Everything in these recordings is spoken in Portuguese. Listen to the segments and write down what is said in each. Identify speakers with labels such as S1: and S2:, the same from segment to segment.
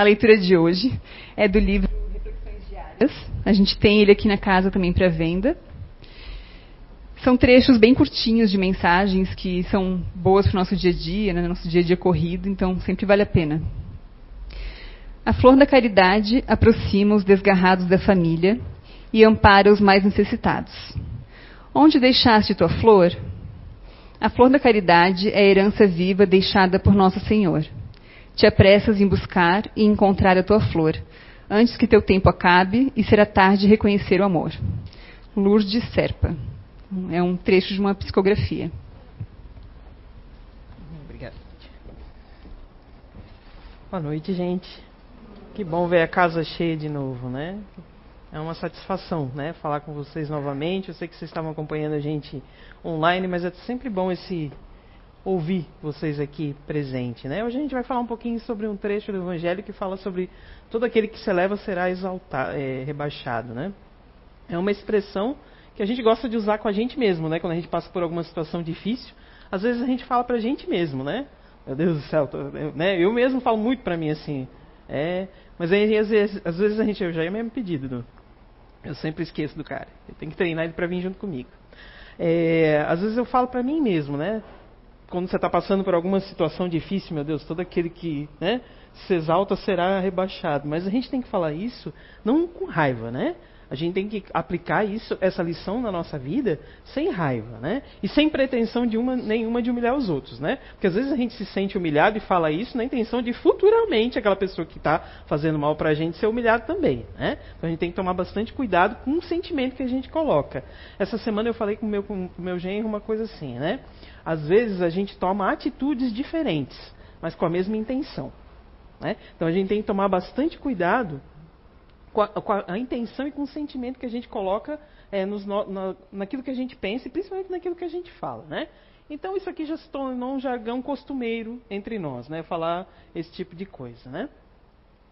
S1: A leitura de hoje é do livro Reflexões Diárias. A gente tem ele aqui na casa também para venda. São trechos bem curtinhos de mensagens que são boas para o nosso dia a dia, né, nosso dia a dia corrido, então sempre vale a pena. A flor da caridade aproxima os desgarrados da família e ampara os mais necessitados. Onde deixaste tua flor? A flor da caridade é a herança viva deixada por Nosso Senhor. Te apressas em buscar e encontrar a tua flor, antes que teu tempo acabe e será tarde reconhecer o amor. Lourdes Serpa. É um trecho de uma psicografia.
S2: Obrigado. Boa noite, gente. Que bom ver a casa cheia de novo, né? É uma satisfação, né? Falar com vocês novamente. Eu sei que vocês estavam acompanhando a gente online, mas é sempre bom esse ouvir vocês aqui presente, né? Hoje a gente vai falar um pouquinho sobre um trecho do Evangelho que fala sobre todo aquele que se eleva será exaltado, é, rebaixado, né? É uma expressão que a gente gosta de usar com a gente mesmo, né? Quando a gente passa por alguma situação difícil, às vezes a gente fala pra gente mesmo, né? Meu Deus do céu, tô, eu, né? eu mesmo falo muito pra mim assim, é, mas aí às vezes, às vezes a gente eu já ia mesmo pedido, não? eu sempre esqueço do cara. Eu tenho que treinar ele para vir junto comigo. É, às vezes eu falo para mim mesmo, né? Quando você está passando por alguma situação difícil, meu Deus, todo aquele que né, se exalta será rebaixado. Mas a gente tem que falar isso não com raiva, né? A gente tem que aplicar isso, essa lição na nossa vida sem raiva, né? E sem pretensão de uma, nenhuma de humilhar os outros, né? Porque às vezes a gente se sente humilhado e fala isso na intenção de futuramente aquela pessoa que está fazendo mal para a gente ser humilhado também, né? Então a gente tem que tomar bastante cuidado com o sentimento que a gente coloca. Essa semana eu falei com o meu, com o meu genro uma coisa assim, né? Às vezes a gente toma atitudes diferentes, mas com a mesma intenção. Né? Então a gente tem que tomar bastante cuidado com a, com a, intenção e com o sentimento que a gente coloca é, nos, na, naquilo que a gente pensa e principalmente naquilo que a gente fala, né? Então isso aqui já se tornou um jargão costumeiro entre nós, né? Falar esse tipo de coisa, né?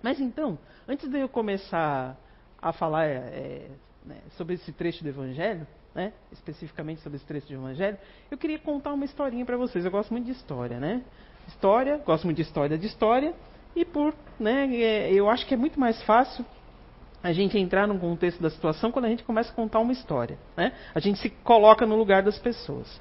S2: Mas então, antes de eu começar a falar é, é, né, sobre esse trecho do Evangelho, né? Especificamente sobre esse trecho do Evangelho, eu queria contar uma historinha para vocês. Eu gosto muito de história, né? História, gosto muito de história de história e por, né? É, eu acho que é muito mais fácil a gente entrar no contexto da situação quando a gente começa a contar uma história. Né? A gente se coloca no lugar das pessoas.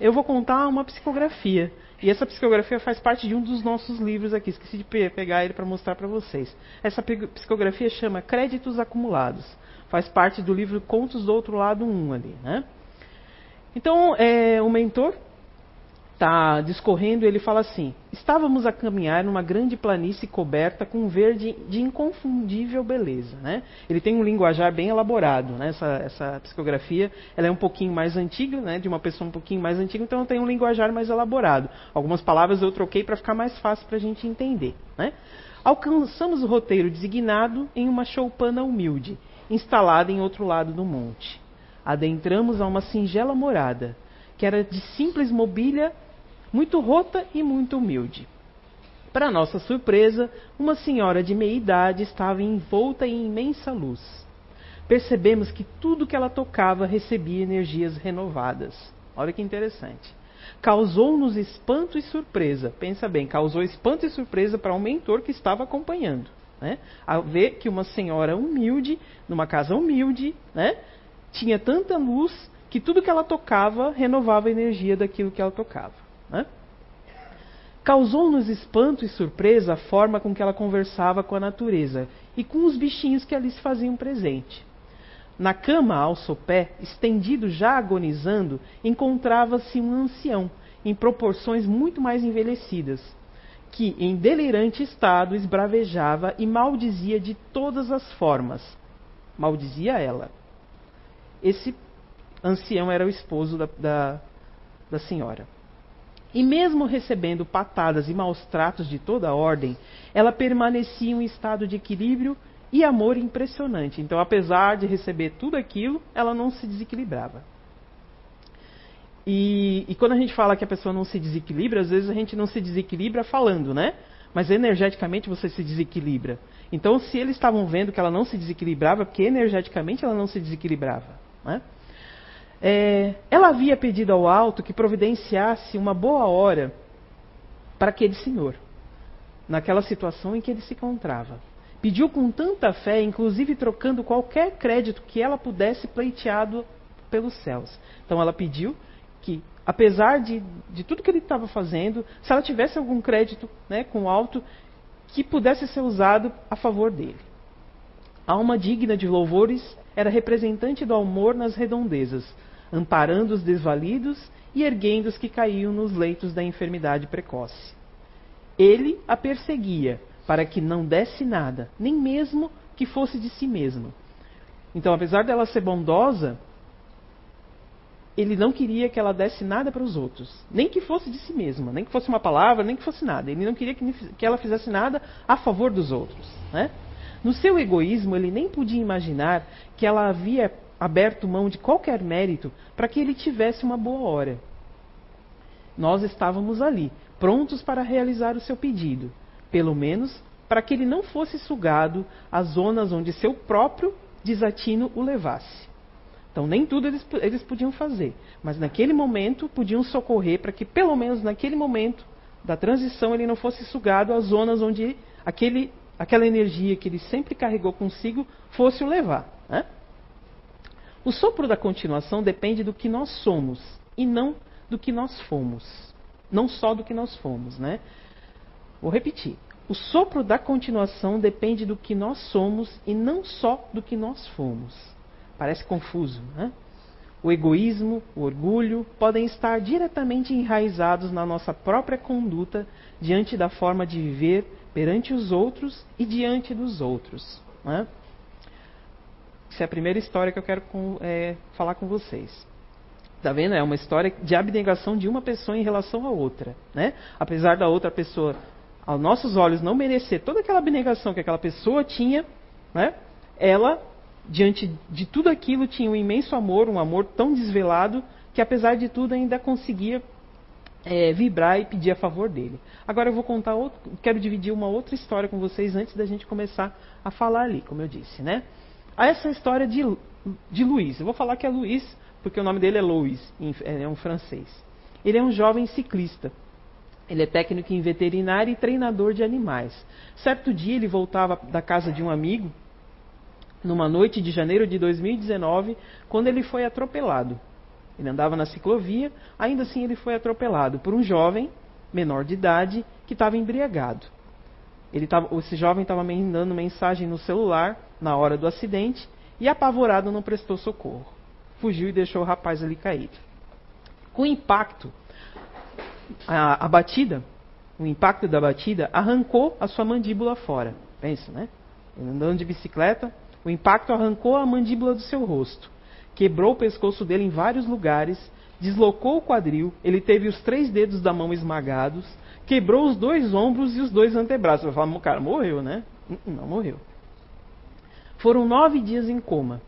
S2: Eu vou contar uma psicografia. E essa psicografia faz parte de um dos nossos livros aqui. Esqueci de pegar ele para mostrar para vocês. Essa psicografia chama Créditos Acumulados. Faz parte do livro Contos do Outro Lado 1 ali. Né? Então, é, o mentor está discorrendo, ele fala assim: Estávamos a caminhar numa grande planície coberta com verde de inconfundível beleza. Né? Ele tem um linguajar bem elaborado. Né? Essa, essa, psicografia ela é um pouquinho mais antiga, né? de uma pessoa um pouquinho mais antiga, então tem um linguajar mais elaborado. Algumas palavras eu troquei para ficar mais fácil para a gente entender. Né? Alcançamos o roteiro designado em uma choupana humilde, instalada em outro lado do monte. Adentramos a uma singela morada, que era de simples mobília muito rota e muito humilde. Para nossa surpresa, uma senhora de meia idade estava envolta em imensa luz. Percebemos que tudo que ela tocava recebia energias renovadas. Olha que interessante. Causou-nos espanto e surpresa. Pensa bem, causou espanto e surpresa para um mentor que estava acompanhando. Né? A ver que uma senhora humilde, numa casa humilde, né? tinha tanta luz que tudo que ela tocava renovava a energia daquilo que ela tocava. Né? Causou-nos espanto e surpresa a forma com que ela conversava com a natureza e com os bichinhos que ali se faziam presente. Na cama ao sopé, estendido já agonizando, encontrava-se um ancião, em proporções muito mais envelhecidas, que, em delirante estado, esbravejava e maldizia de todas as formas. Maldizia ela. Esse ancião era o esposo da, da, da senhora. E mesmo recebendo patadas e maus tratos de toda a ordem, ela permanecia em um estado de equilíbrio e amor impressionante. Então, apesar de receber tudo aquilo, ela não se desequilibrava. E, e, quando a gente fala que a pessoa não se desequilibra, às vezes a gente não se desequilibra falando, né? Mas energeticamente você se desequilibra. Então, se eles estavam vendo que ela não se desequilibrava, porque energeticamente ela não se desequilibrava. Né? É, ela havia pedido ao alto que providenciasse uma boa hora para aquele senhor. naquela situação em que ele se encontrava. Pediu com tanta fé, inclusive trocando qualquer crédito que ela pudesse pleiteado pelos céus. Então ela pediu que, apesar de, de tudo que ele estava fazendo, se ela tivesse algum crédito né, com alto, que pudesse ser usado a favor dele. A alma digna de louvores era representante do amor nas redondezas, amparando os desvalidos e erguendo os que caíam nos leitos da enfermidade precoce. Ele a perseguia, para que não desse nada, nem mesmo que fosse de si mesma. Então, apesar dela ser bondosa, ele não queria que ela desse nada para os outros, nem que fosse de si mesma, nem que fosse uma palavra, nem que fosse nada. Ele não queria que ela fizesse nada a favor dos outros. Né? No seu egoísmo, ele nem podia imaginar que ela havia aberto mão de qualquer mérito para que ele tivesse uma boa hora. Nós estávamos ali, prontos para realizar o seu pedido pelo menos para que ele não fosse sugado às zonas onde seu próprio desatino o levasse. Então, nem tudo eles, eles podiam fazer, mas naquele momento podiam socorrer para que, pelo menos naquele momento da transição, ele não fosse sugado às zonas onde aquele, aquela energia que ele sempre carregou consigo fosse o levar. Né? O sopro da continuação depende do que nós somos e não do que nós fomos. Não só do que nós fomos, né? Vou repetir. O sopro da continuação depende do que nós somos e não só do que nós fomos. Parece confuso, né? O egoísmo, o orgulho podem estar diretamente enraizados na nossa própria conduta diante da forma de viver perante os outros e diante dos outros. Né? Essa é a primeira história que eu quero com, é, falar com vocês. Está vendo? É uma história de abnegação de uma pessoa em relação à outra. Né? Apesar da outra pessoa aos nossos olhos não merecer toda aquela abnegação que aquela pessoa tinha, né? ela, diante de tudo aquilo, tinha um imenso amor, um amor tão desvelado, que apesar de tudo ainda conseguia é, vibrar e pedir a favor dele. Agora eu vou contar outro, quero dividir uma outra história com vocês antes da gente começar a falar ali, como eu disse, né? Essa história de, de Luiz. Eu vou falar que é Luiz, porque o nome dele é Louis, é um francês. Ele é um jovem ciclista ele é técnico em veterinária e treinador de animais. Certo dia ele voltava da casa de um amigo, numa noite de janeiro de 2019, quando ele foi atropelado. Ele andava na ciclovia, ainda assim ele foi atropelado por um jovem, menor de idade, que estava embriagado. Ele tava, esse jovem estava mandando mensagem no celular na hora do acidente e, apavorado, não prestou socorro. Fugiu e deixou o rapaz ali caído. Com o impacto, a, a batida, o impacto da batida, arrancou a sua mandíbula fora. Pensa, né? Ele andando de bicicleta, o impacto arrancou a mandíbula do seu rosto, quebrou o pescoço dele em vários lugares, deslocou o quadril, ele teve os três dedos da mão esmagados, quebrou os dois ombros e os dois antebraços. Eu falo, cara, morreu, né? Não morreu. Foram nove dias em coma.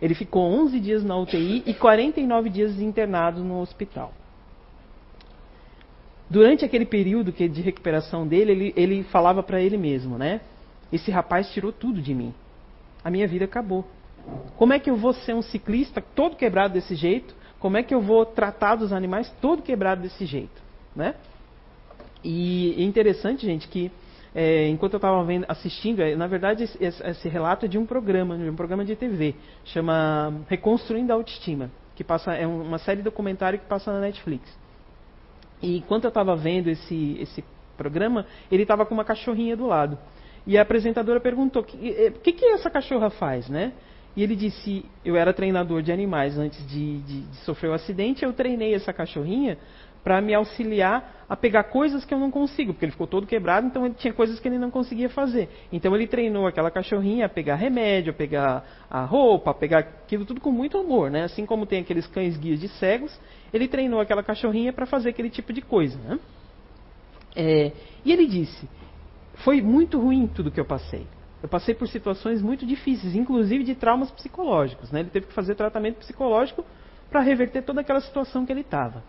S2: Ele ficou 11 dias na UTI e 49 dias internado no hospital durante aquele período de recuperação dele, ele, ele falava para ele mesmo, né? Esse rapaz tirou tudo de mim. A minha vida acabou. Como é que eu vou ser um ciclista todo quebrado desse jeito? Como é que eu vou tratar dos animais todo quebrado desse jeito, né? E é interessante, gente, que é, enquanto eu estava assistindo, é, na verdade esse, esse, relato é de um programa, de um programa de TV, chama Reconstruindo a Autoestima, que passa é uma série documentário que passa na Netflix. E enquanto eu estava vendo esse, esse programa, ele estava com uma cachorrinha do lado. E a apresentadora perguntou: o que, que, que essa cachorra faz, né? E ele disse: Eu era treinador de animais antes de, de, de sofrer o acidente, eu treinei essa cachorrinha para me auxiliar a pegar coisas que eu não consigo, porque ele ficou todo quebrado, então ele tinha coisas que ele não conseguia fazer. Então ele treinou aquela cachorrinha a pegar remédio, a pegar a roupa, a pegar aquilo tudo com muito amor, né? Assim como tem aqueles cães guias de cegos, ele treinou aquela cachorrinha para fazer aquele tipo de coisa. Né? É, e ele disse: Foi muito ruim tudo que eu passei. Eu passei por situações muito difíceis, inclusive de traumas psicológicos. Né? Ele teve que fazer tratamento psicológico para reverter toda aquela situação que ele estava.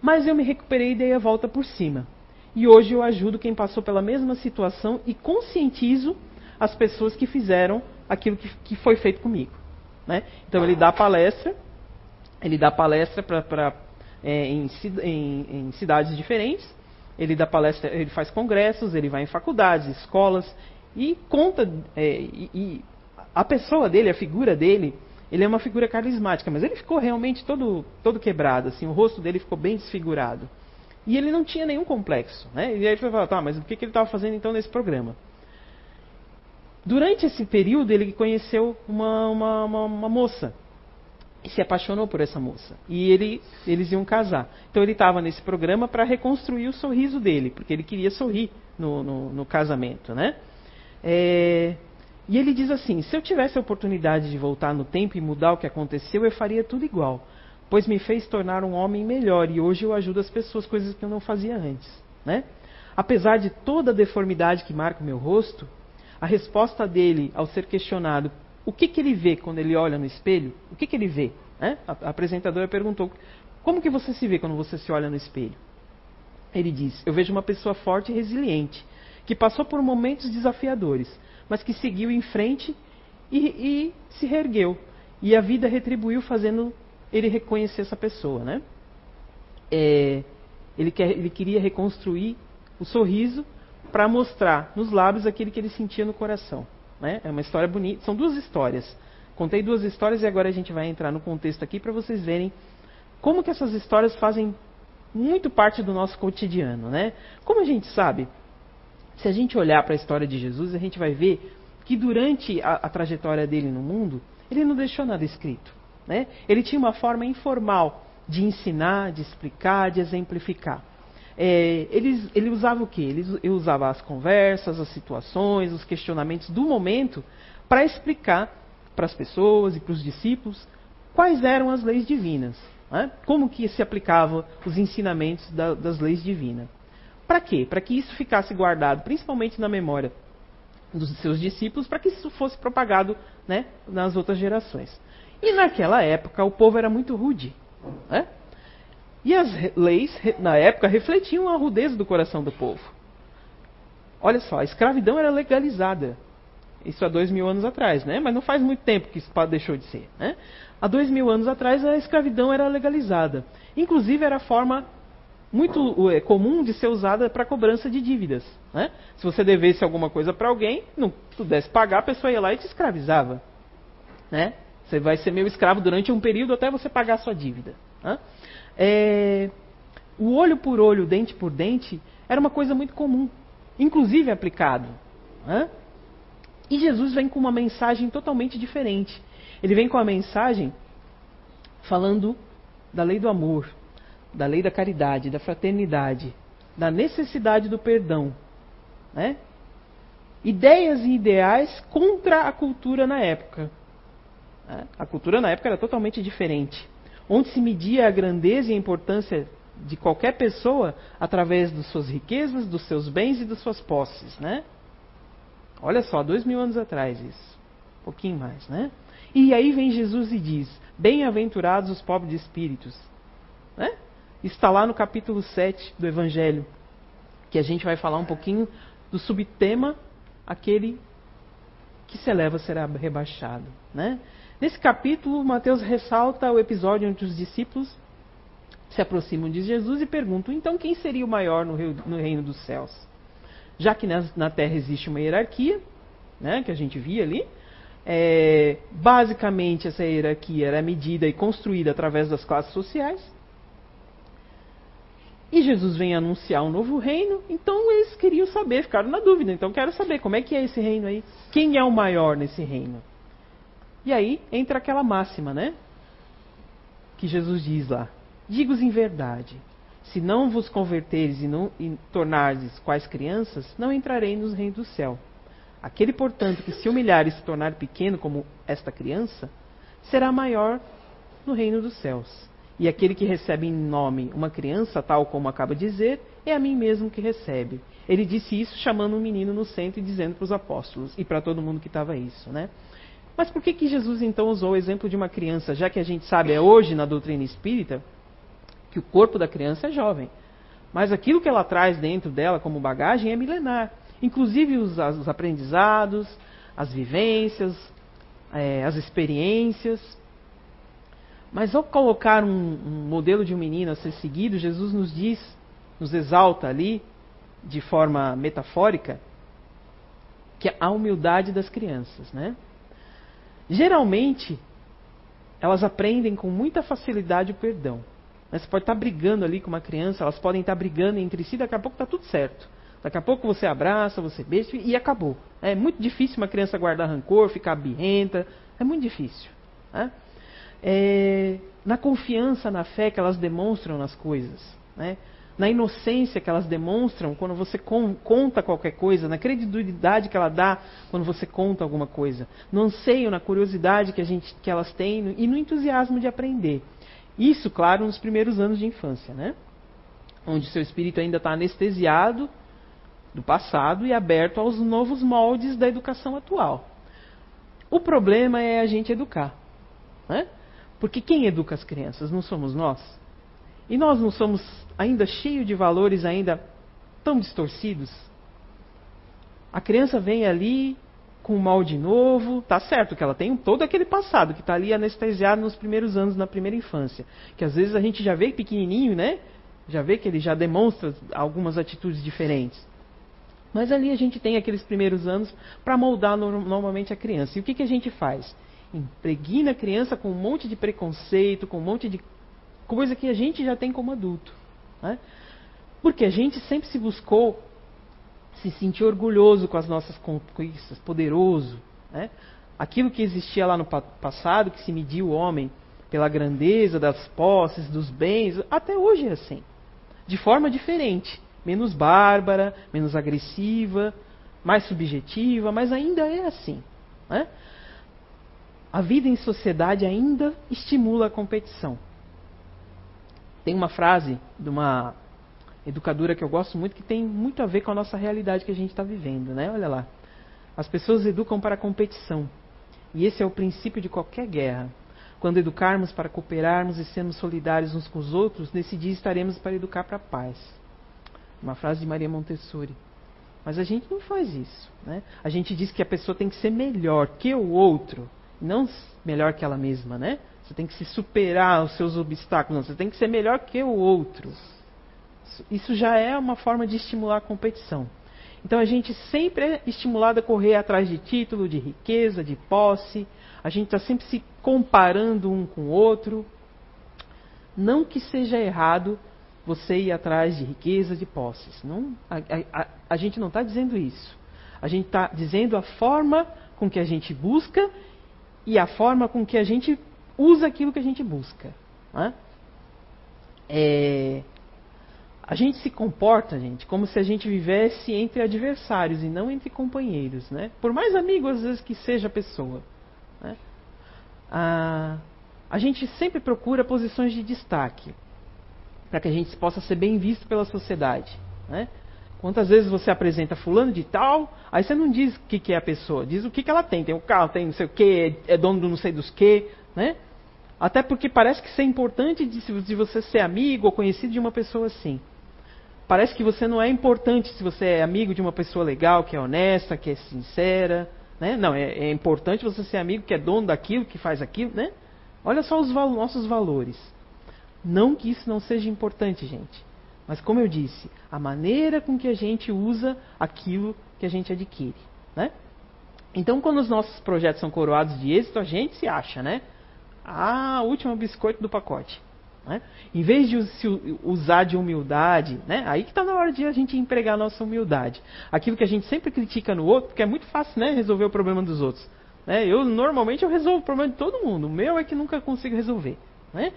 S2: Mas eu me recuperei e dei a volta por cima. E hoje eu ajudo quem passou pela mesma situação e conscientizo as pessoas que fizeram aquilo que, que foi feito comigo. Né? Então ele dá palestra ele dá palestra pra, pra, é, em, em, em, cidades diferentes. ele dá palestra, ele faz congressos, ele vai em faculdades, escolas e conta é, e, e a pessoa dele, a figura dele, ele é uma figura carismática, mas ele ficou realmente todo todo quebrado, assim, o rosto dele ficou bem desfigurado. E ele não tinha nenhum complexo, né? E aí foi falar, tá, mas o que, que ele estava fazendo então nesse programa? Durante esse período, ele conheceu uma, uma, uma, uma moça e se apaixonou por essa moça. E ele, eles iam casar. Então ele estava nesse programa para reconstruir o sorriso dele, porque ele queria sorrir no, no, no casamento, né? É, e ele diz assim: se eu tivesse a oportunidade de voltar no tempo e mudar o que aconteceu, eu faria tudo igual, pois me fez tornar um homem melhor e hoje eu ajudo as pessoas, coisas que eu não fazia antes, né? Apesar de toda a deformidade que marca o meu rosto, a resposta dele ao ser questionado o que, que ele vê quando ele olha no espelho? O que, que ele vê? Né? A, apresentadora perguntou: Como que você se vê quando você se olha no espelho? Ele diz: Eu vejo uma pessoa forte e resiliente, que passou por momentos desafiadores, mas que seguiu em frente e, e se reergueu. E a vida retribuiu, fazendo ele reconhecer essa pessoa. Né? É, ele, quer, ele queria reconstruir o sorriso para mostrar nos lábios aquilo que ele sentia no coração. Né? É uma história bonita. São duas histórias. Contei duas histórias e agora a gente vai entrar no contexto aqui para vocês verem como que essas histórias fazem muito parte do nosso cotidiano, né? Como a gente sabe, se a gente olhar para a história de Jesus, a gente vai ver que durante a, a, trajetória dele no mundo, ele não deixou nada escrito, né? Ele tinha uma forma informal de ensinar, de explicar, de exemplificar. É, ele, ele usava o quê? Ele, ele usava as conversas, as situações, os questionamentos do momento para explicar para as pessoas e para os discípulos quais eram as leis divinas. Né? Como que se aplicavam os ensinamentos da, das leis divinas. Para quê? Para que isso ficasse guardado, principalmente na memória dos seus discípulos, para que isso fosse propagado né, nas outras gerações. E naquela época o povo era muito rude. Né? E as leis, na época, refletiam a rudeza do coração do povo. Olha só, a escravidão era legalizada. Isso há dois mil anos atrás, né? Mas não faz muito tempo que isso deixou de ser. Né? Há dois mil anos atrás, a escravidão era legalizada. Inclusive, era a forma muito é, comum de ser usada para cobrança de dívidas. Né? Se você devesse alguma coisa para alguém, não pudesse pagar, a pessoa ia lá e te escravizava. Né? Você vai ser meu escravo durante um período até você pagar a sua dívida. Né? é, o olho por olho, dente por dente, era uma coisa muito comum, inclusive aplicado. Né? E Jesus vem com uma mensagem totalmente diferente. Ele vem com a mensagem falando da lei do amor, da lei da caridade, da fraternidade, da necessidade do perdão. Né? Ideias e ideais contra a cultura na época. Né? A cultura na época era totalmente diferente onde se media a grandeza e a importância de qualquer pessoa através das suas riquezas, dos seus bens e das suas posses, né? Olha só, dois mil anos atrás isso, um pouquinho mais, né? E aí vem Jesus e diz: Bem-aventurados os pobres de espíritos, né? Está lá no capítulo 7 do Evangelho, que a gente vai falar um pouquinho do subtema aquele que se eleva será rebaixado, né? Nesse capítulo, Mateus ressalta o episódio onde os discípulos se aproximam de Jesus e perguntam: então quem seria o maior no, reino dos céus? Já que na, terra existe uma hierarquia, né, que a gente via ali, é, basicamente essa hierarquia era medida e construída através das classes sociais. E Jesus vem anunciar um novo reino, então eles queriam saber, ficaram na dúvida. Então quero saber como é que é esse reino aí? Quem é o maior nesse reino? E aí entra aquela máxima, né? Que Jesus diz lá: Digo-os em verdade, se não vos converteres e, não, e tornares quais crianças, não entrarei nos reinos do céu. Aquele, portanto, que se humilhar e se tornar pequeno como esta criança, será maior no reino dos céus. E aquele que recebe em nome uma criança, tal como acaba de dizer, é a mim mesmo que recebe. Ele disse isso chamando um menino no centro e dizendo para os apóstolos e para todo mundo que estava isso, né? Mas por que, que Jesus então usou o exemplo de uma criança, já que a gente sabe é hoje na doutrina espírita que o corpo da criança é jovem, mas aquilo que ela traz dentro dela como bagagem é milenar, inclusive os, os aprendizados, as vivências, é, as experiências. Mas ao colocar um, um modelo de um menino a ser seguido, Jesus nos diz, nos exalta ali, de forma metafórica, que a humildade das crianças, né? Geralmente, elas aprendem com muita facilidade o perdão. Você pode estar brigando ali com uma criança, elas podem estar brigando entre si, daqui a pouco está tudo certo. Daqui a pouco você abraça, você beija e acabou. É muito difícil uma criança guardar rancor, ficar birrenta. É muito difícil. Né? É, na confiança, na fé que elas demonstram nas coisas. Né? Na inocência que elas demonstram quando você conta qualquer coisa. Na credibilidade que ela dá quando você conta alguma coisa. No anseio, na curiosidade que, a gente, que elas têm e no entusiasmo de aprender. Isso, claro, nos primeiros anos de infância. Né? Onde seu espírito ainda está anestesiado do passado e aberto aos novos moldes da educação atual. O problema é a gente educar. Né? Porque quem educa as crianças não somos nós. E nós não somos ainda cheios de valores ainda tão distorcidos. A criança vem ali com um molde novo, tá certo que ela tem todo aquele passado que está ali anestesiado nos primeiros anos, na primeira infância, que às vezes a gente já vê pequenininho, né? Já vê que ele já demonstra algumas atitudes diferentes. Mas ali a gente tem aqueles primeiros anos para moldar normalmente a criança. E o que, que a gente faz? Impregna a criança com um monte de preconceito, com um monte de coisa que a gente já tem como adulto. Né? Porque a gente sempre se buscou se sentir orgulhoso com as nossas conquistas, poderoso. Né? Aquilo que existia lá no passado, que se mediu o homem pela grandeza das posses, dos bens, até hoje é assim. De forma diferente menos bárbara, menos agressiva, mais subjetiva, mas ainda é assim. Né? A vida em sociedade ainda estimula a competição. Tem uma frase de uma educadora que eu gosto muito que tem muito a ver com a nossa realidade que a gente está vivendo, né? Olha lá. As pessoas educam para a competição. E esse é o princípio de qualquer guerra. Quando educarmos para cooperarmos e sermos solidários uns com os outros, nesse dia estaremos para educar para a paz. Uma frase de Maria Montessori. Mas a gente não faz isso. Né? A gente diz que a pessoa tem que ser melhor que o outro, não melhor que ela mesma. Né? Você tem que se superar os seus obstáculos, não, você tem que ser melhor que o outro. Isso já é uma forma de estimular a competição. Então a gente sempre é estimulado a correr atrás de título, de riqueza, de posse. A gente está sempre se comparando um com o outro. Não que seja errado você ir atrás de riqueza, de posses. Não, a, a, a gente não está dizendo isso. A gente está dizendo a forma com que a gente busca e a forma com que a gente usa aquilo que a gente busca. Né? É, a gente se comporta, gente, como se a gente vivesse entre adversários e não entre companheiros, né? Por mais amigo às vezes que seja a pessoa. Né? Ah, a gente sempre procura posições de destaque para que a gente possa ser bem visto pela sociedade. Né? Quantas vezes você apresenta fulano de tal, aí você não diz o que, que é a pessoa, diz o que, que ela tem. Tem o um carro, tem não sei o que, é dono do não sei dos que, né? Até porque parece que isso é importante de, de você ser amigo ou conhecido de uma pessoa assim. Parece que você não é importante se você é amigo de uma pessoa legal, que é honesta, que é sincera. Né? Não, é, é importante você ser amigo que é dono daquilo, que faz aquilo. Né? Olha só os val nossos valores. Não que isso não seja importante, gente. Mas como eu disse, a maneira com que a gente usa aquilo que a gente adquire. Né? Então, quando os nossos projetos são coroados de êxito, a gente se acha, né? Ah, último biscoito do pacote. Né? Em vez de usar de humildade, né? aí que está na hora de a gente empregar a nossa humildade. Aquilo que a gente sempre critica no outro, porque é muito fácil né, resolver o problema dos outros. Né? Eu normalmente eu resolvo o problema de todo mundo. O meu é que nunca consigo resolver. Né?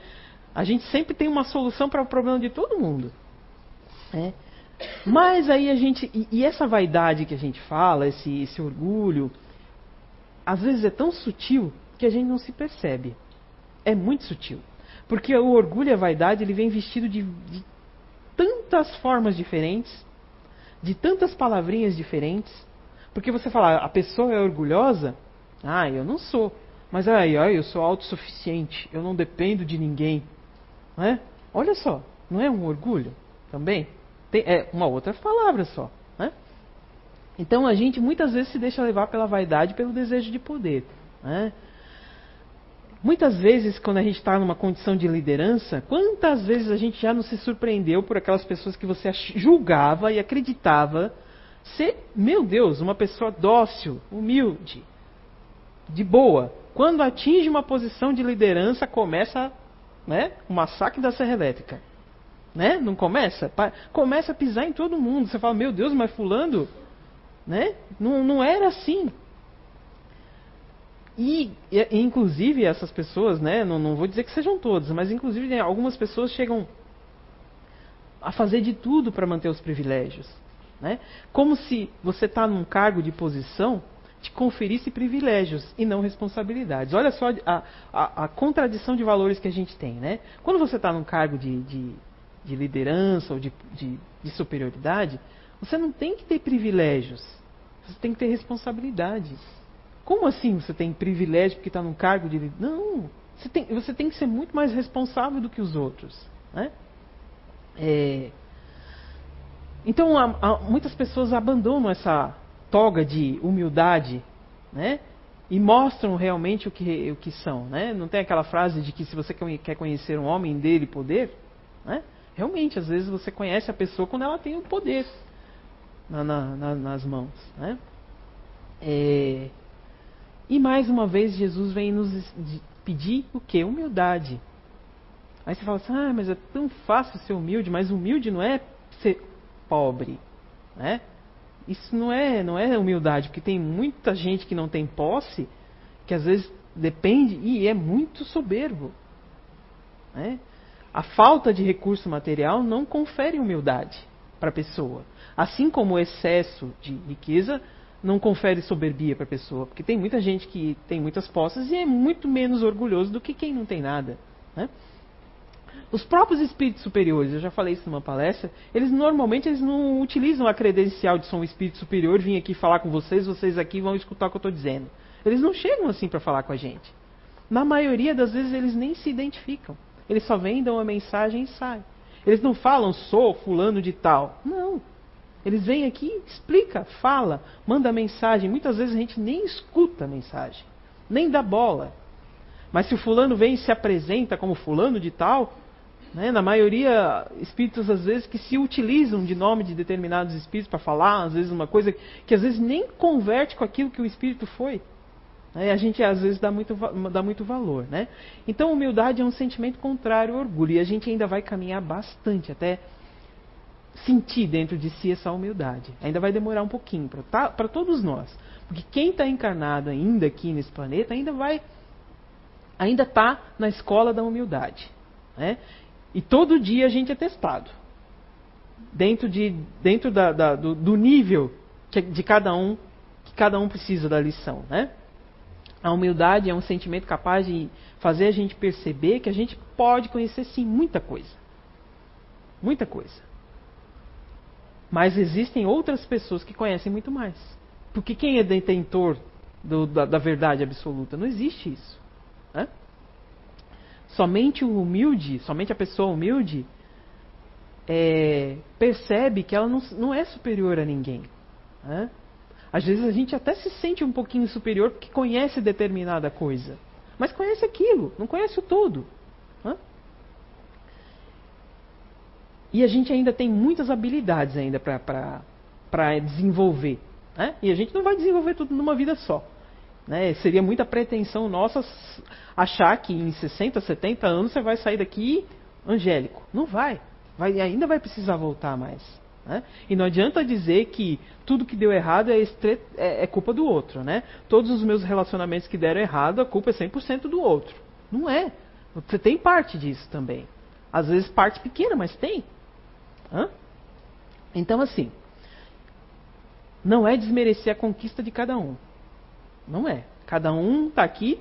S2: A gente sempre tem uma solução para o problema de todo mundo. Né? Mas aí a gente. E, e, essa vaidade que a gente fala, esse, esse orgulho, às vezes é tão sutil que a gente não se percebe. É muito sutil. Porque o orgulho e a vaidade ele vem vestido de, de tantas formas diferentes, de tantas palavrinhas diferentes. Porque você fala, a pessoa é orgulhosa? Ah, eu não sou. Mas aí, ah, eu sou autossuficiente, eu não dependo de ninguém. Né? Olha só, não é um orgulho também? Tem, é uma outra palavra só. Né? Então a gente muitas vezes se deixa levar pela vaidade, pelo desejo de poder. Né? Muitas vezes, quando a gente está numa condição de liderança, quantas vezes a gente já não se surpreendeu por aquelas pessoas que você julgava e acreditava ser, meu Deus, uma pessoa dócil, humilde, de boa. Quando atinge uma posição de liderança, começa né, o massacre da serra elétrica. Né? Não começa? Começa a pisar em todo mundo. Você fala, meu Deus, mas fulano, né? Não, não era assim. E, e, inclusive, essas pessoas, né, não, não vou dizer que sejam todas, mas inclusive né, algumas pessoas chegam a fazer de tudo para manter os privilégios. Né? Como se você está num cargo de posição te conferisse privilégios e não responsabilidades. Olha só a, a, a contradição de valores que a gente tem. Né? Quando você está num cargo de, de, de liderança ou de, de, de superioridade, você não tem que ter privilégios, você tem que ter responsabilidades. Como assim você tem privilégio porque está num cargo de. Não! Você tem, você tem que ser muito mais responsável do que os outros. Né? É, então, há, há, muitas pessoas abandonam essa toga de humildade né? e mostram realmente o que, o que são. Né? Não tem aquela frase de que se você quer conhecer um homem dele poder, né? Realmente, às vezes você conhece a pessoa quando ela tem o poder na, na, na, nas mãos. Né? É, e mais uma vez Jesus vem nos pedir o que? Humildade. Aí você fala assim, ah, mas é tão fácil ser humilde, mas humilde não é ser pobre, né? Isso não é, não é humildade, porque tem muita gente que não tem posse, que às vezes depende e é muito soberbo. Né? A falta de recurso material não confere humildade para a pessoa. Assim como o excesso de riqueza não confere soberbia para a pessoa, porque tem muita gente que tem muitas posses e é muito menos orgulhoso do que quem não tem nada. Né? Os próprios espíritos superiores, eu já falei isso numa palestra, eles normalmente eles não utilizam a credencial de ser um espírito superior, vim aqui falar com vocês, vocês aqui vão escutar o que eu estou dizendo. Eles não chegam assim para falar com a gente. Na maioria das vezes eles nem se identificam. Eles só vêm, dão uma mensagem e saem. Eles não falam, sou fulano de tal. Não. Eles vêm aqui, explica, fala, manda mensagem. Muitas vezes a gente nem escuta a mensagem, nem dá bola. Mas se o fulano vem e se apresenta como fulano de tal, né, na maioria, espíritos às vezes que se utilizam de nome de determinados espíritos para falar, às vezes uma coisa que às vezes nem converte com aquilo que o espírito foi. Né, a gente às vezes dá muito, dá muito valor. Né? Então, humildade é um sentimento contrário ao orgulho. E a gente ainda vai caminhar bastante até sentir dentro de si essa humildade. Ainda vai demorar um pouquinho para tá, todos nós. Porque quem está encarnado ainda aqui nesse planeta ainda vai ainda está na escola da humildade. Né? E todo dia a gente é testado. Dentro, de, dentro da, da, do, do, nível que, de cada um, que cada um precisa da lição. Né? A humildade é um sentimento capaz de fazer a gente perceber que a gente pode conhecer sim muita coisa. Muita coisa. Mas existem outras pessoas que conhecem muito mais. Porque quem é detentor do, da, da, verdade absoluta? Não existe isso. Né? Somente o humilde, somente a pessoa humilde, é, percebe que ela não, não, é superior a ninguém. Né? Às vezes a gente até se sente um pouquinho superior porque conhece determinada coisa. Mas conhece aquilo, não conhece o todo. E a gente ainda tem muitas habilidades ainda para desenvolver. Né? E a gente não vai desenvolver tudo numa vida só. Né? Seria muita pretensão nossa achar que em 60, 70 anos você vai sair daqui angélico. Não vai. vai ainda vai precisar voltar mais. Né? E não adianta dizer que tudo que deu errado é, estre... é, é, culpa do outro. Né? Todos os meus relacionamentos que deram errado, a culpa é 100% do outro. Não é. Você tem parte disso também. Às vezes parte pequena, mas tem. Hã? Então, assim, não é desmerecer a conquista de cada um. Não é. Cada um está aqui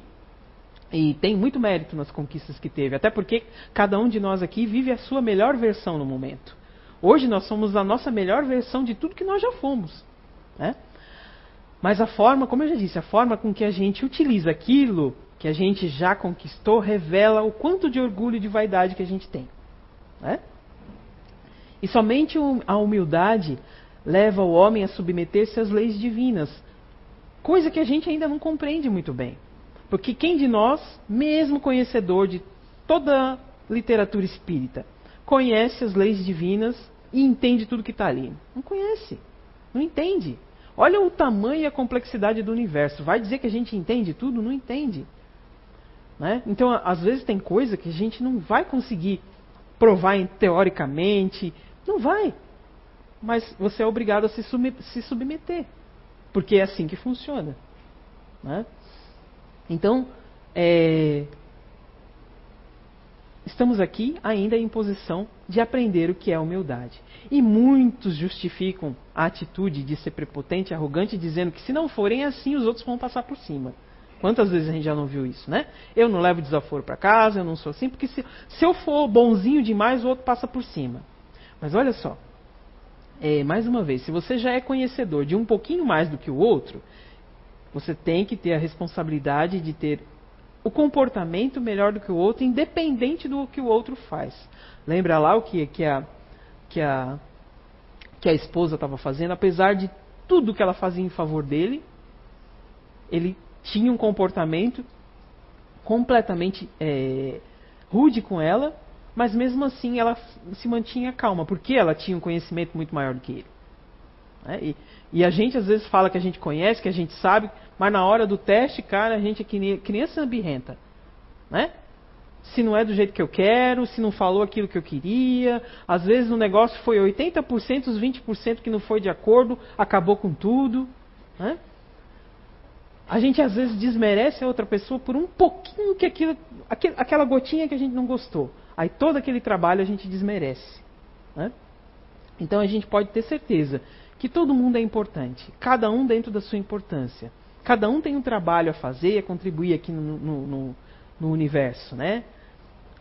S2: e tem muito mérito nas conquistas que teve. Até porque cada um de nós aqui vive a sua melhor versão no momento. Hoje nós somos a nossa melhor versão de tudo que nós já fomos. Né? Mas a forma, como eu já disse, a forma com que a gente utiliza aquilo que a gente já conquistou revela o quanto de orgulho e de vaidade que a gente tem. Né? E somente a humildade leva o homem a submeter-se às leis divinas, coisa que a gente ainda não compreende muito bem. Porque quem de nós, mesmo conhecedor de toda a literatura espírita, conhece as leis divinas e entende tudo que está ali? Não conhece. Não entende. Olha o tamanho e a complexidade do universo. Vai dizer que a gente entende tudo? Não entende. Né? Então, às vezes, tem coisa que a gente não vai conseguir provar teoricamente. Não vai. Mas você é obrigado a se, se submeter. Porque é assim que funciona. Né? Então, é, estamos aqui ainda em posição de aprender o que é humildade. E muitos justificam a atitude de ser prepotente arrogante, dizendo que se não forem assim, os outros vão passar por cima. Quantas vezes a gente já não viu isso, né? Eu não levo desaforo para casa, eu não sou assim, porque se, se, eu for bonzinho demais, o outro passa por cima. Mas olha só, é, mais uma vez, se você já é conhecedor de um pouquinho mais do que o outro, você tem que ter a responsabilidade de ter o comportamento melhor do que o outro, independente do que o outro faz. Lembra lá o que, que, a, que, a, que a esposa estava fazendo? Apesar de tudo que ela fazia em favor dele, ele tinha um comportamento completamente é, rude com ela, mas mesmo assim ela se mantinha calma, porque ela tinha um conhecimento muito maior do que ele. Né? E, e, a gente às vezes fala que a gente conhece, que a gente sabe, mas na hora do teste, cara, a gente é criança birrenta. Né? Se não é do jeito que eu quero, se não falou aquilo que eu queria, às vezes o negócio foi 80%, os 20% que não foi de acordo, acabou com tudo. Né? A gente às vezes desmerece a outra pessoa por um pouquinho que aquilo, aquela gotinha que a gente não gostou. Aí todo aquele trabalho a gente desmerece. Né? Então a gente pode ter certeza que todo mundo é importante, cada um dentro da sua importância. Cada um tem um trabalho a fazer e a contribuir aqui no, no, no, no universo, né?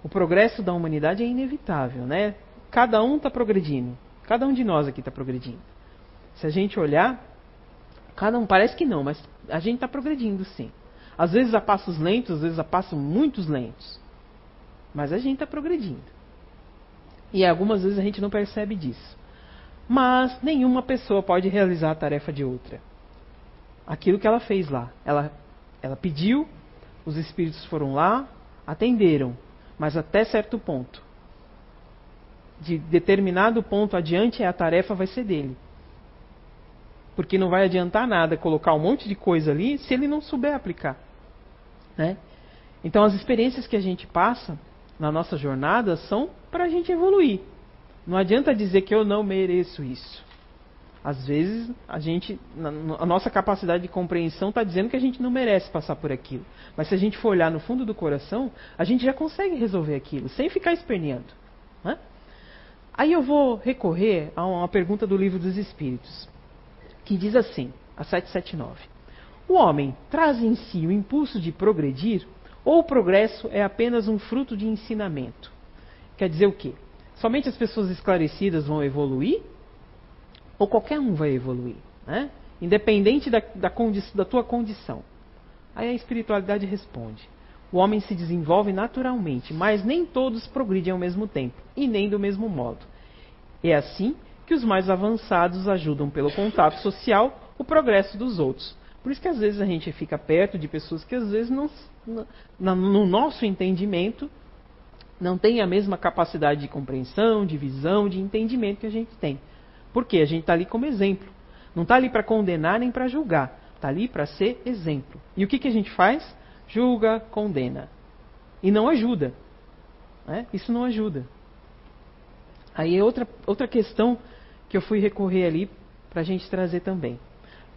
S2: O progresso da humanidade é inevitável, né? Cada um está progredindo. Cada um de nós aqui está progredindo. Se a gente olhar, cada um parece que não, mas a gente está progredindo sim. Às vezes a passos lentos, às vezes a passos muito lentos. Mas a gente está progredindo. E algumas vezes a gente não percebe disso. Mas nenhuma pessoa pode realizar a tarefa de outra. Aquilo que ela fez lá. Ela, ela pediu, os espíritos foram lá, atenderam, mas até certo ponto. De determinado ponto adiante, a tarefa vai ser dele. Porque não vai adiantar nada colocar um monte de coisa ali se ele não souber aplicar. Né? Então, as experiências que a gente passa na nossa jornada são para a gente evoluir. Não adianta dizer que eu não mereço isso. Às vezes, a gente, a nossa capacidade de compreensão está dizendo que a gente não merece passar por aquilo. Mas se a gente for olhar no fundo do coração, a gente já consegue resolver aquilo, sem ficar esperneando. Né? Aí eu vou recorrer a uma pergunta do Livro dos Espíritos, que diz assim, a 779. O homem traz em si o impulso de progredir ou o progresso é apenas um fruto de ensinamento? Quer dizer o quê? Somente as pessoas esclarecidas vão evoluir? Ou qualquer um vai evoluir? Né? Independente da, da, da tua condição. Aí a espiritualidade responde: o homem se desenvolve naturalmente, mas nem todos progridem ao mesmo tempo e nem do mesmo modo. É assim que os mais avançados ajudam pelo contato social o progresso dos outros. Por isso que às vezes a gente fica perto de pessoas que às vezes não, no nosso entendimento não tem a mesma capacidade de compreensão, de visão, de entendimento que a gente tem. Por quê? A gente está ali como exemplo. Não está ali para condenar nem para julgar. Está ali para ser exemplo. E o que, que a gente faz? Julga, condena. E não ajuda. Né? Isso não ajuda. Aí é outra, outra questão que eu fui recorrer ali para a gente trazer também.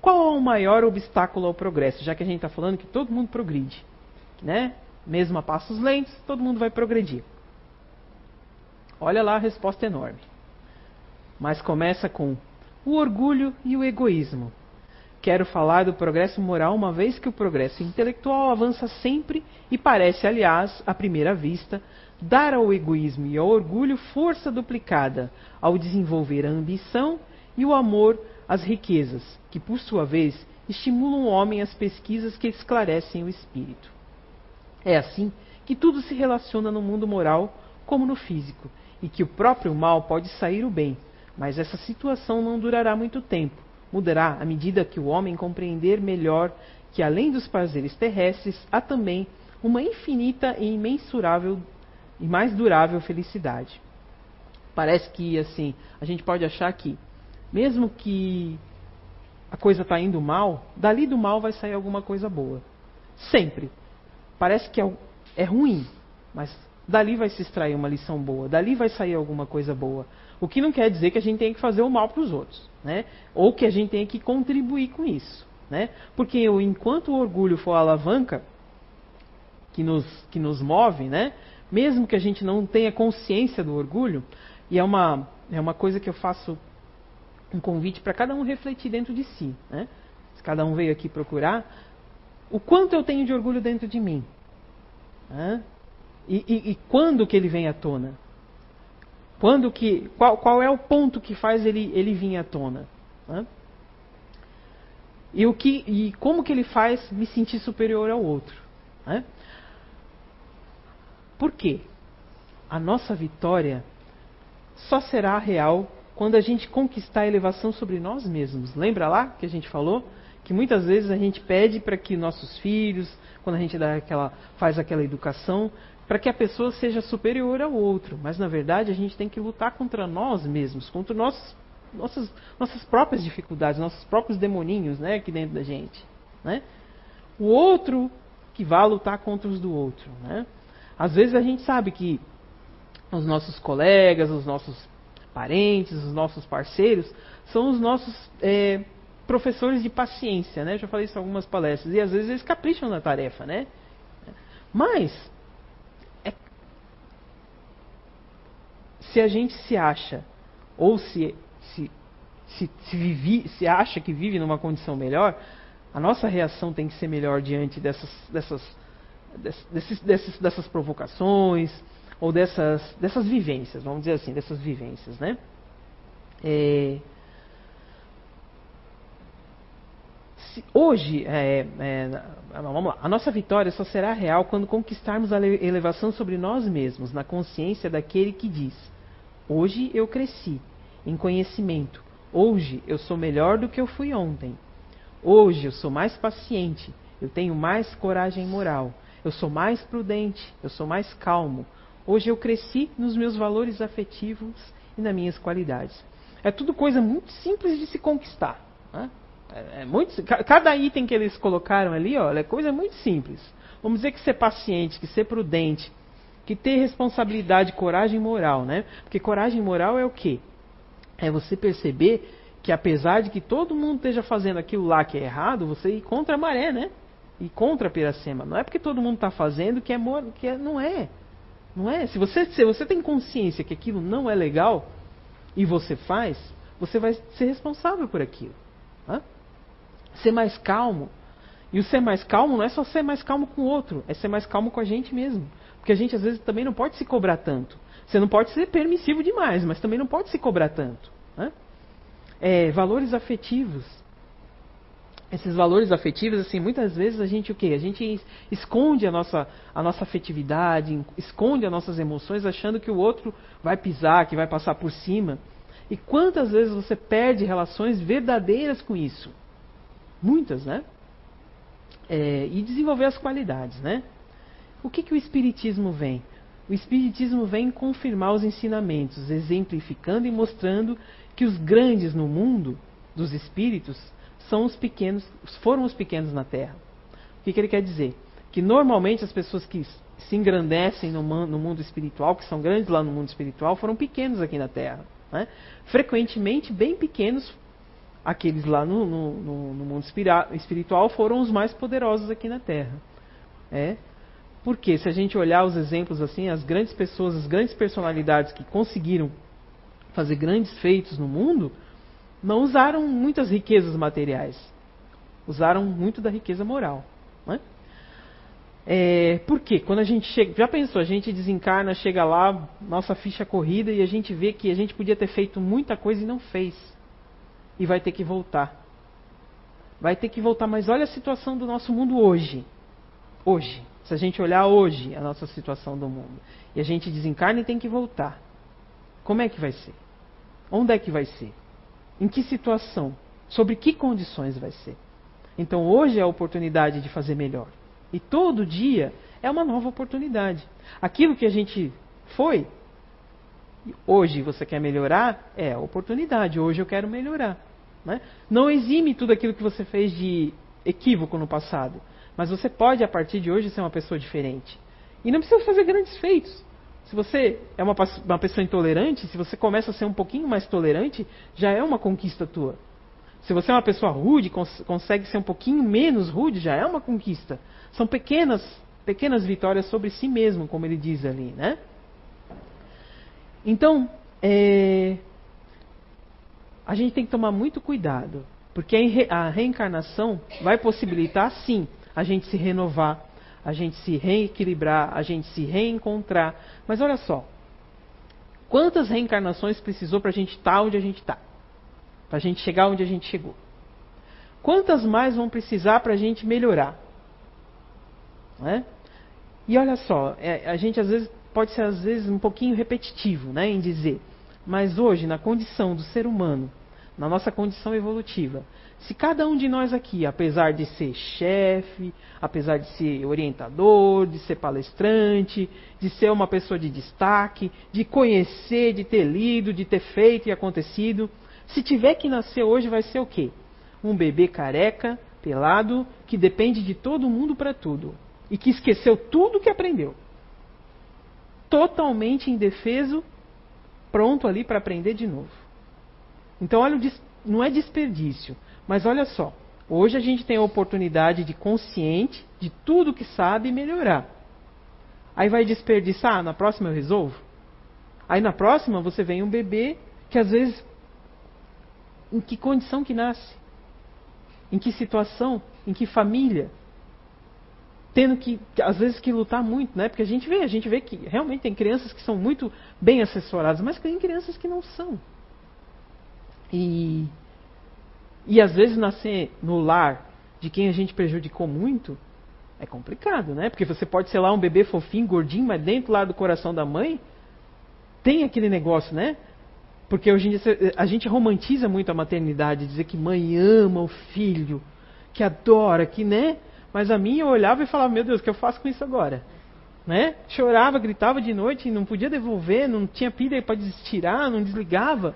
S2: Qual é o maior obstáculo ao progresso? Já que a gente está falando que todo mundo progride. Né? Mesmo a passos lentos, todo mundo vai progredir. Olha lá a resposta enorme. Mas começa com o orgulho e o egoísmo. Quero falar do progresso moral, uma vez que o progresso intelectual avança sempre e parece, aliás, à primeira vista, dar ao egoísmo e ao orgulho força duplicada ao desenvolver a ambição e o amor às riquezas, que, por sua vez, estimulam o homem às pesquisas que esclarecem o espírito. É assim que tudo se relaciona no mundo moral como no físico, e que o próprio mal pode sair o bem, mas essa situação não durará muito tempo, mudará à medida que o homem compreender melhor que além dos prazeres terrestres há também uma infinita e imensurável e mais durável felicidade. Parece que assim, a gente pode achar que mesmo que a coisa está indo mal, dali do mal vai sair alguma coisa boa. Sempre. Parece que é, é ruim, mas dali vai se extrair uma lição boa, dali vai sair alguma coisa boa. O que não quer dizer que a gente tenha que fazer o mal para os outros, né? Ou que a gente tenha que contribuir com isso, né? Porque enquanto o orgulho for a alavanca que nos, que nos move, né? Mesmo que a gente não tenha consciência do orgulho, e é uma, é uma coisa que eu faço um convite para cada um refletir dentro de si, né? Se cada um veio aqui procurar, o quanto eu tenho de orgulho dentro de mim, né? E, e, e, quando que ele vem à tona? Quando que, qual, qual é o ponto que faz ele, ele vir à tona? Né? E, o que, e como que ele faz me sentir superior ao outro? Né? Por quê? A nossa vitória só será real quando a gente conquistar a elevação sobre nós mesmos. Lembra lá que a gente falou? Que muitas vezes a gente pede para que nossos filhos, quando a gente dá aquela, faz aquela educação, para que a pessoa seja superior ao outro. Mas na verdade a gente tem que lutar contra nós mesmos, contra nossos, nossas, nossas próprias dificuldades, nossos próprios demoninhos né, aqui dentro da gente. Né? O outro que vai lutar contra os do outro. Né? Às vezes a gente sabe que os nossos colegas, os nossos parentes, os nossos parceiros, são os nossos é, professores de paciência, né? Eu já falei isso em algumas palestras. E às vezes eles capricham na tarefa, né? Mas se a gente se acha, ou se, se, se, se, vive, se acha que vive numa condição melhor, a nossa reação tem que ser melhor diante dessas, dessas, desses, desses, dessas provocações, ou dessas, dessas vivências, vamos dizer assim, dessas vivências, né? É, hoje, é, é, vamos lá, a nossa vitória só será real quando conquistarmos a elevação sobre nós mesmos, na consciência daquele que diz: Hoje eu cresci em conhecimento. Hoje eu sou melhor do que eu fui ontem. Hoje eu sou mais paciente. Eu tenho mais coragem moral. Eu sou mais prudente. Eu sou mais calmo. Hoje eu cresci nos meus valores afetivos e nas minhas qualidades. É tudo coisa muito simples de se conquistar. Né? É, é muito, cada item que eles colocaram ali, ó, é coisa muito simples. Vamos dizer que ser paciente, que ser prudente, que ter responsabilidade, coragem moral, né? Porque coragem moral é o quê? É você perceber que apesar de que todo mundo esteja fazendo aquilo lá que é errado, você ir contra a maré, né? E contra a piracema. Não é porque todo mundo está fazendo que é, que é não é. Não é. Se você, se você tem consciência que aquilo não é legal e você faz, você vai ser responsável por aquilo. Né? Ser mais calmo. E o ser mais calmo não é só ser mais calmo com o outro, é ser mais calmo com a gente mesmo. Porque a gente às vezes também não pode se cobrar tanto. Você não pode ser permissivo demais, mas também não pode se cobrar tanto. Né? É, valores afetivos. Esses valores afetivos, assim, muitas vezes a gente o quê? A gente esconde a nossa, a nossa afetividade, esconde as nossas emoções, achando que o outro vai pisar, que vai passar por cima. E quantas vezes você perde relações verdadeiras com isso? Muitas, né? É, e desenvolver as qualidades, né? O que, que o Espiritismo vem? O Espiritismo vem confirmar os ensinamentos, exemplificando e mostrando que os grandes no mundo dos espíritos são os pequenos, foram os pequenos na Terra. O que, que ele quer dizer? Que normalmente as pessoas que se engrandecem no, no, mundo espiritual, que são grandes lá no mundo espiritual, foram pequenos aqui na Terra. Né? Frequentemente, bem pequenos, aqueles lá no, no, no mundo espiritual foram os mais poderosos aqui na Terra. É? Porque se a gente olhar os exemplos assim, as grandes pessoas, as grandes personalidades que conseguiram fazer grandes feitos no mundo, não usaram muitas riquezas materiais. Usaram muito da riqueza moral. Né? É, por quê? Quando a gente chega. Já pensou, a gente desencarna, chega lá, nossa ficha corrida, e a gente vê que a gente podia ter feito muita coisa e não fez. E vai ter que voltar. Vai ter que voltar, mas olha a situação do nosso mundo hoje. Hoje. Se a gente olhar hoje a nossa situação do mundo e a gente desencarna e tem que voltar, como é que vai ser? Onde é que vai ser? Em que situação sobre que condições vai ser. Então hoje é a oportunidade de fazer melhor. E todo dia é uma nova oportunidade. Aquilo que a gente foi, hoje você quer melhorar, é a oportunidade. Hoje eu quero melhorar. Né? Não exime tudo aquilo que você fez de equívoco no passado. Mas você pode, a partir de hoje, ser uma pessoa diferente. E não precisa fazer grandes feitos. Se você é uma, uma pessoa intolerante, se você começa a ser um pouquinho mais tolerante, já é uma conquista tua. Se você é uma pessoa rude, cons consegue ser um pouquinho menos rude, já é uma conquista. São pequenas, pequenas vitórias sobre si mesmo, como ele diz ali, né? Então, é, a gente tem que tomar muito cuidado, porque a reencarnação vai possibilitar, sim, a gente se renovar, a gente se reequilibrar, a gente se reencontrar. Mas olha só, quantas reencarnações precisou para a gente estar tá onde a gente está? Para a gente chegar onde a gente chegou? Quantas mais vão precisar para a gente melhorar? Né? E olha só, é, a gente às vezes pode ser às vezes um pouquinho repetitivo né, em dizer, mas hoje, na condição do ser humano, na nossa condição evolutiva, se cada um de nós aqui, apesar de ser chefe, apesar de ser orientador, de ser palestrante, de ser uma pessoa de destaque, de conhecer, de ter lido, de ter feito e acontecido, se tiver que nascer hoje, vai ser o quê? Um bebê careca, pelado, que depende de todo mundo para tudo e que esqueceu tudo que aprendeu. Totalmente indefeso, pronto ali para aprender de novo. Então, olha, não é desperdício. Mas olha só, hoje a gente tem a oportunidade de consciente de tudo que sabe melhorar. Aí vai desperdiçar, ah, na próxima eu resolvo. Aí na próxima você vem um bebê que às vezes em que condição que nasce? Em que situação? Em que família? Tendo que, às vezes, que lutar muito, né? Porque a gente vê, a gente vê que realmente tem crianças que são muito bem assessoradas, mas tem crianças que não são. E e às vezes nascer no lar de quem a gente prejudicou muito é complicado, né? Porque você pode ser lá um bebê fofinho, gordinho, mas dentro lá do coração da mãe tem aquele negócio, né? Porque hoje em dia a gente romantiza muito a maternidade, dizer que mãe ama o filho, que adora, que né? Mas a minha eu olhava e falava, meu Deus, o que eu faço com isso agora? Né? Chorava, gritava de noite, não podia devolver, não tinha pilha para tirar, não desligava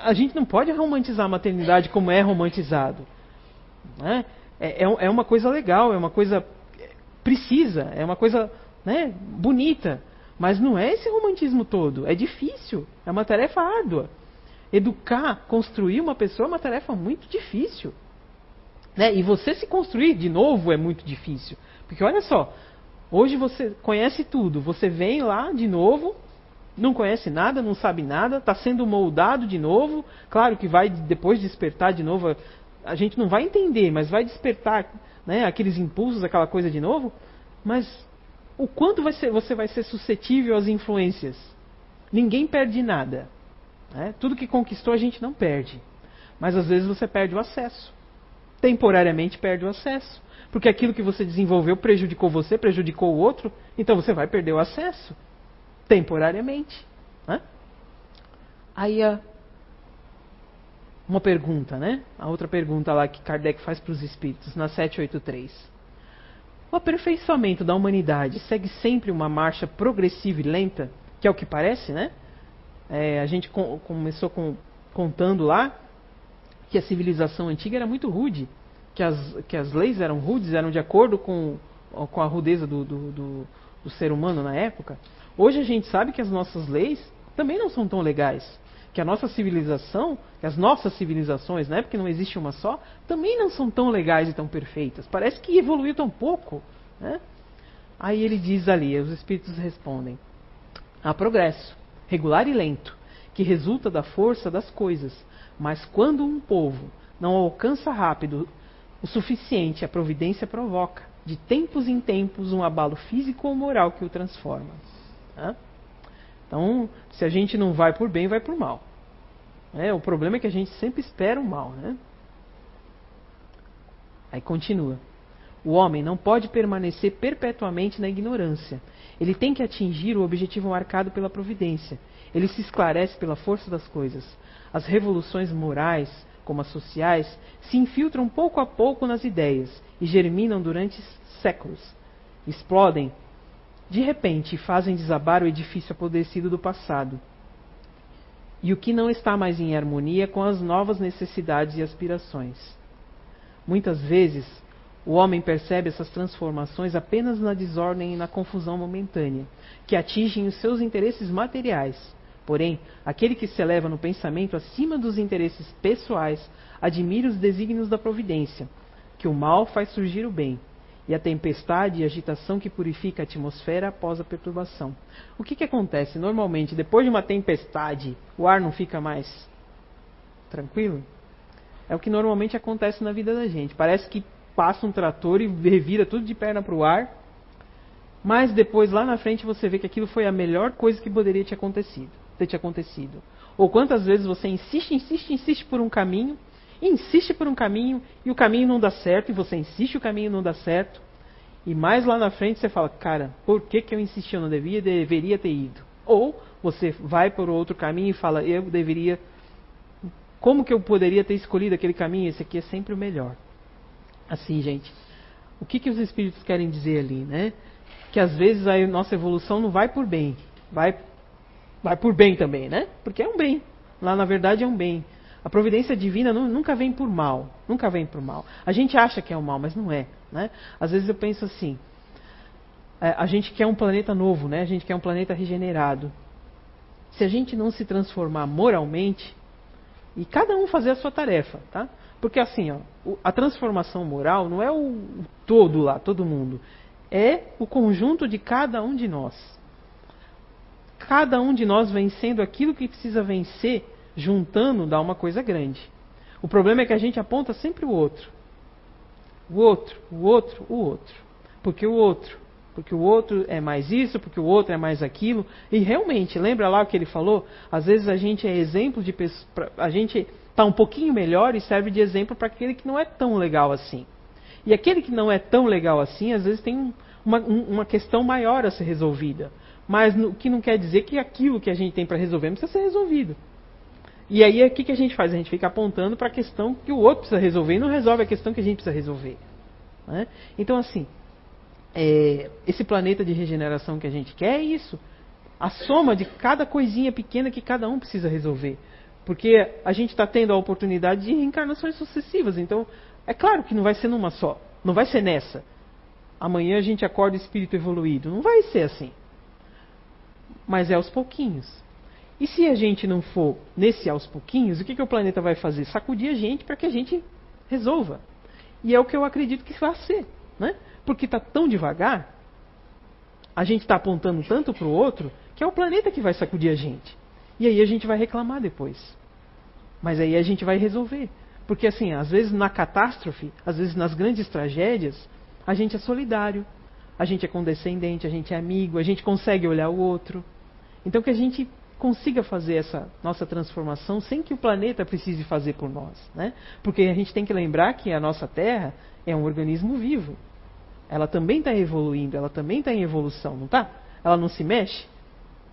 S2: a gente não pode romantizar a maternidade como é romantizado. Né? É, é, é, uma coisa legal, é uma coisa precisa, é uma coisa né, bonita. Mas não é esse romantismo todo. É difícil, é uma tarefa árdua. Educar, construir uma pessoa é uma tarefa muito difícil. Né? E você se construir de novo é muito difícil. Porque olha só, hoje você conhece tudo, você vem lá de novo não conhece nada, não sabe nada, está sendo moldado de novo. Claro que vai depois despertar de novo. A gente não vai entender, mas vai despertar né, aqueles impulsos, aquela coisa de novo. Mas o quanto vai ser, você vai ser suscetível às influências? Ninguém perde nada. Né? Tudo que conquistou a gente não perde. Mas às vezes você perde o acesso. Temporariamente perde o acesso. Porque aquilo que você desenvolveu prejudicou você, prejudicou o outro, então você vai perder o acesso temporariamente. Né? Aí a, uma pergunta, né? A outra pergunta lá que Kardec faz para os espíritos, na 783. O aperfeiçoamento da humanidade segue sempre uma marcha progressiva e lenta, que é o que parece, né? É, a gente com, começou com, contando lá que a civilização antiga era muito rude, que as, que as leis eram rudes, eram de acordo com, com a rudeza do, do, do, do ser humano na época. Hoje a gente sabe que as nossas leis também não são tão legais. Que a nossa civilização, que as nossas civilizações, né, porque não existe uma só, também não são tão legais e tão perfeitas. Parece que evoluiu tão pouco. Né? Aí ele diz ali, os espíritos respondem: há progresso, regular e lento, que resulta da força das coisas. Mas quando um povo não alcança rápido o suficiente, a providência provoca, de tempos em tempos, um abalo físico ou moral que o transforma. Né? Então, se a gente não vai por bem, vai por mal. É, o problema é que a gente sempre espera o mal. Né? Aí continua. O homem não pode permanecer perpetuamente na ignorância. Ele tem que atingir o objetivo marcado pela providência. Ele se esclarece pela força das coisas. As revoluções morais como as sociais, se infiltram pouco a pouco nas ideias e germinam durante séculos. Explodem de repente fazem desabar o edifício apodrecido do passado. E o que não está mais em harmonia com as novas necessidades e aspirações. Muitas vezes, o homem percebe essas transformações apenas na desordem e na confusão momentânea, que atingem os seus interesses materiais. Porém, aquele que se eleva no pensamento acima dos interesses pessoais admira os desígnios da providência, que o mal faz surgir o bem, e a tempestade e agitação que purifica a atmosfera após a perturbação. O que, que acontece? Normalmente, depois de uma tempestade, o ar não fica mais tranquilo? É o que normalmente acontece na vida da gente. Parece que passa um trator e revira tudo de perna para o ar, mas depois lá na frente você vê que aquilo foi a melhor coisa que poderia ter acontecido. Ter te acontecido. Ou quantas vezes você insiste, insiste, insiste por um caminho insiste por um caminho e o caminho não dá certo, e você insiste e o caminho não dá certo. E mais lá na frente você fala, cara, por que, que eu insisti? Eu não devia, deveria ter ido. Ou você vai por outro caminho e fala, eu deveria. Como que eu poderia ter escolhido aquele caminho? Esse aqui é sempre o melhor. Assim, gente. O que, que os espíritos querem dizer ali, né? Que às vezes a nossa evolução não vai por bem, vai, vai por bem também, né? Porque é um bem. Lá na verdade é um bem. A providência divina nunca vem por mal, nunca vem por mal. A gente acha que é o mal, mas não é. Né? Às vezes eu penso assim: é, a gente quer um planeta novo, né? a gente quer um planeta regenerado. Se a gente não se transformar moralmente, e cada um fazer a sua tarefa, tá? Porque assim, ó, a transformação moral não é o todo lá, todo mundo. É o conjunto de cada um de nós. Cada um de nós vencendo aquilo que precisa vencer juntando dá uma coisa grande. O problema é que a gente aponta sempre o outro. O outro, o outro, o outro. Porque o outro, porque o outro é mais isso, porque o outro é mais aquilo. E realmente, lembra lá o que ele falou? Às vezes a gente é exemplo de pessoa, a gente está um pouquinho melhor e serve de exemplo para aquele que não é tão legal assim. E aquele que não é tão legal assim, às vezes tem uma, uma questão maior a ser resolvida. Mas o que não quer dizer que aquilo que a gente tem para resolver não precisa ser resolvido. E aí o que, que a gente faz? A gente fica apontando para a questão que o outro precisa resolver e não resolve a questão que a gente precisa resolver. Né? Então, assim, é, esse planeta de regeneração que a gente quer é isso. A soma de cada coisinha pequena que cada um precisa resolver. Porque a gente está tendo a oportunidade de reencarnações sucessivas. Então, é claro que não vai ser numa só. Não vai ser nessa. Amanhã a gente acorda espírito evoluído. Não vai ser assim. Mas é aos pouquinhos. E se a gente não for nesse aos pouquinhos, o que, que o planeta vai fazer? Sacudir a gente para que a gente resolva. E é o que eu acredito que vai ser. Né? Porque está tão devagar, a gente está apontando tanto para o outro, que é o planeta que vai sacudir a gente. E aí a gente vai reclamar depois. Mas aí a gente vai resolver. Porque assim, às vezes na catástrofe, às vezes nas grandes tragédias, a gente é solidário, a gente é condescendente, a gente é amigo, a gente consegue olhar o outro. Então que a gente consiga fazer essa nossa transformação sem que o planeta precise fazer por nós. Né? Porque a gente tem que lembrar que a nossa Terra é um organismo vivo. Ela também está evoluindo, ela também está em evolução, não está? Ela não se mexe.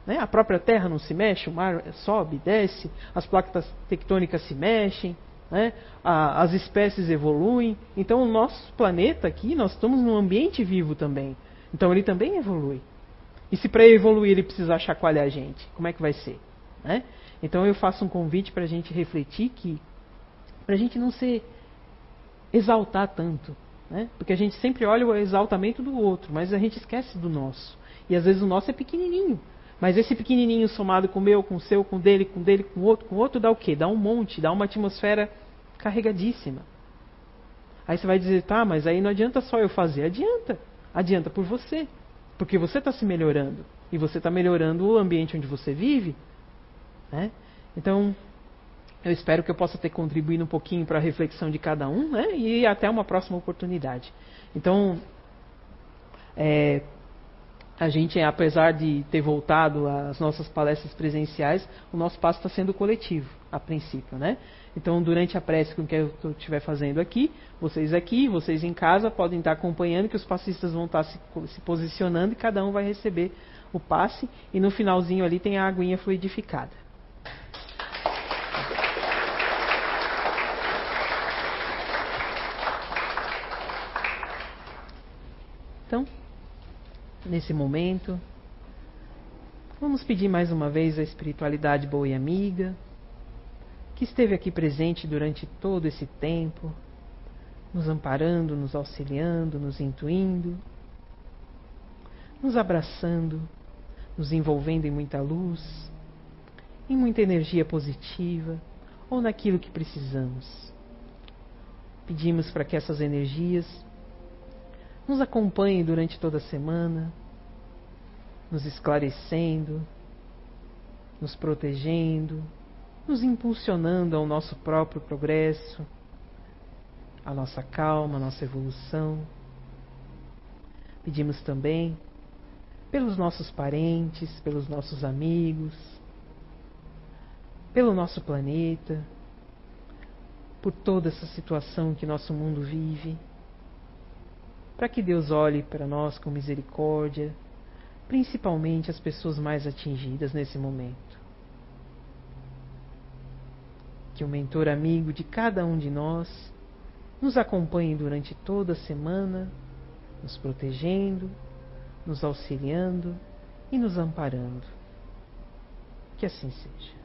S2: Né? A própria Terra não se mexe, o mar sobe, desce, as placas tectônicas se mexem, né? a, as espécies evoluem. Então, o nosso planeta aqui, nós estamos num ambiente vivo também. Então, ele também evolui. E se para evoluir ele precisar chacoalhar a gente, como é que vai ser? Né? Então eu faço um convite para a gente refletir que, para a gente não se exaltar tanto. Né? Porque a gente sempre olha o exaltamento do outro, mas a gente esquece do nosso. E às vezes o nosso é pequenininho. Mas esse pequenininho somado com o meu, com o seu, com o dele, com o dele, com o outro, com o outro, dá o quê? Dá um monte, dá uma atmosfera carregadíssima. Aí você vai dizer, tá, mas aí não adianta só eu fazer. Adianta. Adianta por você. Porque você está se melhorando. E você está melhorando o ambiente onde você vive. Né? Então, eu espero que eu possa ter contribuído um pouquinho para a reflexão de cada um. Né? E até uma próxima oportunidade. Então, é, a gente, apesar de ter voltado às nossas palestras presenciais, o nosso passo está sendo coletivo, a princípio, né? Então, durante a prece que eu estiver fazendo aqui, vocês aqui, vocês em casa podem estar acompanhando que os passistas vão estar se, se posicionando e cada um vai receber o passe. E no finalzinho ali tem a aguinha fluidificada. Então, nesse momento, vamos pedir mais uma vez a espiritualidade boa e amiga que esteve aqui presente durante todo esse tempo, nos amparando, nos auxiliando, nos intuindo, nos abraçando, nos envolvendo em muita luz, em muita energia positiva ou naquilo que precisamos. Pedimos para que essas energias nos acompanhem durante toda a semana, nos esclarecendo, nos protegendo, nos impulsionando ao nosso próprio progresso, à nossa calma, à nossa evolução. Pedimos também pelos nossos parentes, pelos nossos amigos, pelo nosso planeta, por toda essa situação que nosso mundo vive, para que Deus olhe para nós com misericórdia, principalmente as pessoas mais atingidas nesse momento. Que o mentor amigo de cada um de nós nos acompanhe durante toda a semana, nos protegendo, nos auxiliando e nos amparando. Que assim seja.